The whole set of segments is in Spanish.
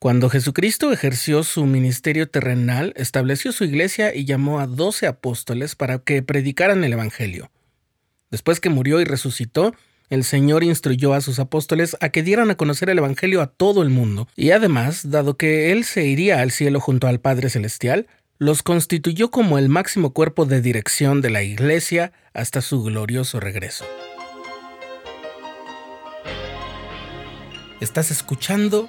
Cuando Jesucristo ejerció su ministerio terrenal, estableció su iglesia y llamó a doce apóstoles para que predicaran el Evangelio. Después que murió y resucitó, el Señor instruyó a sus apóstoles a que dieran a conocer el Evangelio a todo el mundo, y además, dado que Él se iría al cielo junto al Padre Celestial, los constituyó como el máximo cuerpo de dirección de la Iglesia hasta su glorioso regreso. Estás escuchando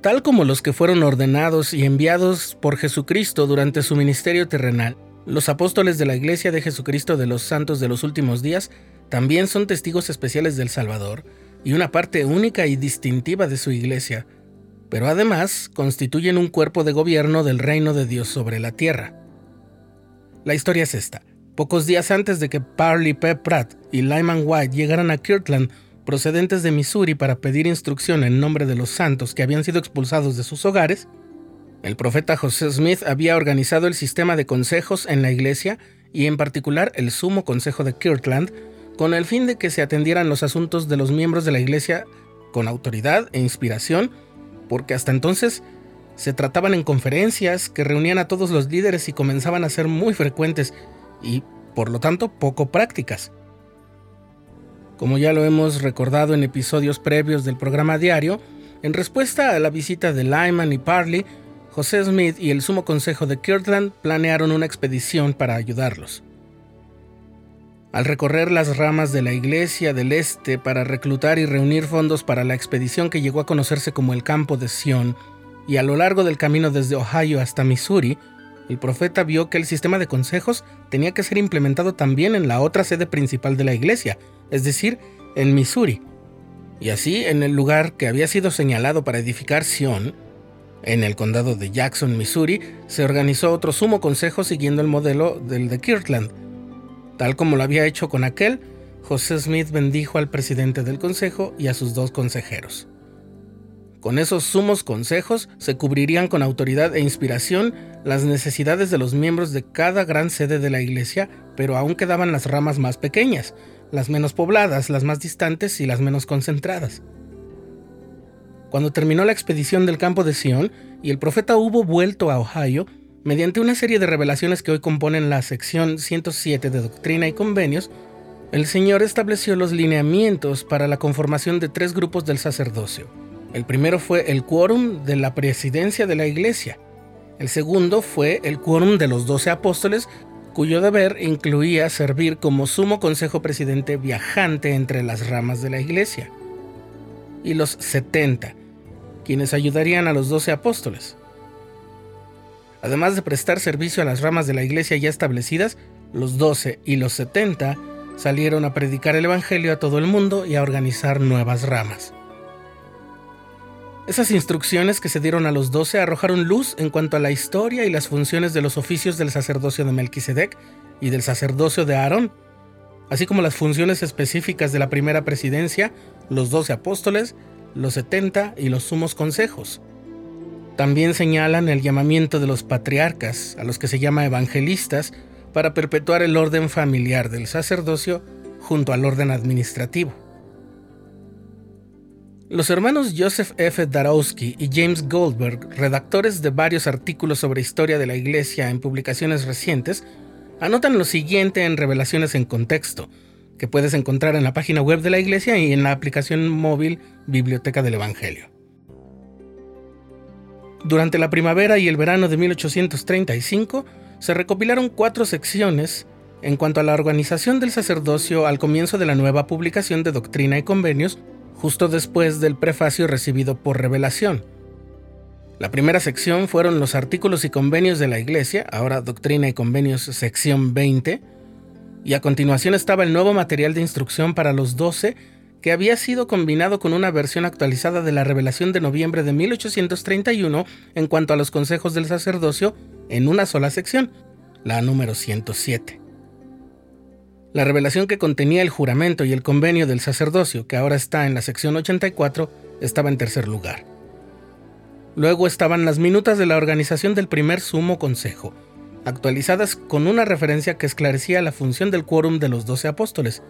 Tal como los que fueron ordenados y enviados por Jesucristo durante su ministerio terrenal. Los apóstoles de la Iglesia de Jesucristo de los Santos de los Últimos Días también son testigos especiales del Salvador y una parte única y distintiva de su Iglesia, pero además constituyen un cuerpo de gobierno del reino de Dios sobre la tierra. La historia es esta. Pocos días antes de que Parley P. Pratt y Lyman White llegaran a Kirtland procedentes de Missouri para pedir instrucción en nombre de los santos que habían sido expulsados de sus hogares, el profeta José Smith había organizado el sistema de consejos en la iglesia y en particular el Sumo Consejo de Kirtland, con el fin de que se atendieran los asuntos de los miembros de la iglesia con autoridad e inspiración, porque hasta entonces se trataban en conferencias que reunían a todos los líderes y comenzaban a ser muy frecuentes y, por lo tanto, poco prácticas. Como ya lo hemos recordado en episodios previos del programa diario, en respuesta a la visita de Lyman y Parley, José Smith y el Sumo Consejo de Kirtland planearon una expedición para ayudarlos. Al recorrer las ramas de la Iglesia del Este para reclutar y reunir fondos para la expedición que llegó a conocerse como el Campo de Sion, y a lo largo del camino desde Ohio hasta Missouri, el profeta vio que el sistema de consejos tenía que ser implementado también en la otra sede principal de la iglesia, es decir, en Missouri. Y así, en el lugar que había sido señalado para edificar Sion, en el condado de Jackson, Missouri, se organizó otro sumo consejo siguiendo el modelo del de Kirtland. Tal como lo había hecho con aquel, José Smith bendijo al presidente del consejo y a sus dos consejeros. Con esos sumos consejos se cubrirían con autoridad e inspiración las necesidades de los miembros de cada gran sede de la iglesia, pero aún quedaban las ramas más pequeñas, las menos pobladas, las más distantes y las menos concentradas. Cuando terminó la expedición del campo de Sion y el profeta hubo vuelto a Ohio, mediante una serie de revelaciones que hoy componen la sección 107 de Doctrina y Convenios, el Señor estableció los lineamientos para la conformación de tres grupos del sacerdocio el primero fue el quórum de la presidencia de la iglesia. El segundo fue el quórum de los doce apóstoles, cuyo deber incluía servir como sumo consejo presidente viajante entre las ramas de la iglesia. Y los setenta, quienes ayudarían a los doce apóstoles. Además de prestar servicio a las ramas de la iglesia ya establecidas, los doce y los setenta salieron a predicar el Evangelio a todo el mundo y a organizar nuevas ramas. Esas instrucciones que se dieron a los doce arrojaron luz en cuanto a la historia y las funciones de los oficios del sacerdocio de Melquisedec y del sacerdocio de Aarón, así como las funciones específicas de la primera presidencia, los doce apóstoles, los setenta y los sumos consejos. También señalan el llamamiento de los patriarcas, a los que se llama evangelistas, para perpetuar el orden familiar del sacerdocio junto al orden administrativo. Los hermanos Joseph F. Darowski y James Goldberg, redactores de varios artículos sobre historia de la Iglesia en publicaciones recientes, anotan lo siguiente en Revelaciones en Contexto, que puedes encontrar en la página web de la Iglesia y en la aplicación móvil Biblioteca del Evangelio. Durante la primavera y el verano de 1835 se recopilaron cuatro secciones en cuanto a la organización del sacerdocio al comienzo de la nueva publicación de Doctrina y Convenios justo después del prefacio recibido por revelación. La primera sección fueron los artículos y convenios de la Iglesia, ahora Doctrina y Convenios sección 20, y a continuación estaba el nuevo material de instrucción para los doce que había sido combinado con una versión actualizada de la revelación de noviembre de 1831 en cuanto a los consejos del sacerdocio en una sola sección, la número 107. La revelación que contenía el juramento y el convenio del sacerdocio, que ahora está en la sección 84, estaba en tercer lugar. Luego estaban las minutas de la organización del primer sumo consejo, actualizadas con una referencia que esclarecía la función del quórum de los doce apóstoles.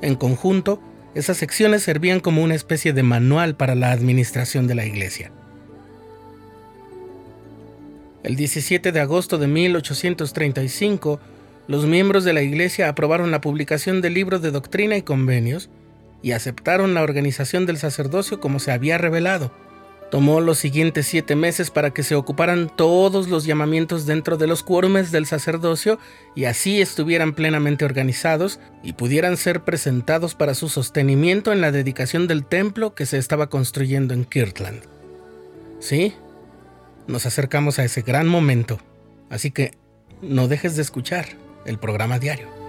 En conjunto, esas secciones servían como una especie de manual para la administración de la iglesia. El 17 de agosto de 1835, los miembros de la iglesia aprobaron la publicación del libro de doctrina y convenios y aceptaron la organización del sacerdocio como se había revelado. Tomó los siguientes siete meses para que se ocuparan todos los llamamientos dentro de los quórumes del sacerdocio y así estuvieran plenamente organizados y pudieran ser presentados para su sostenimiento en la dedicación del templo que se estaba construyendo en Kirtland. Sí, nos acercamos a ese gran momento, así que no dejes de escuchar el programa diario.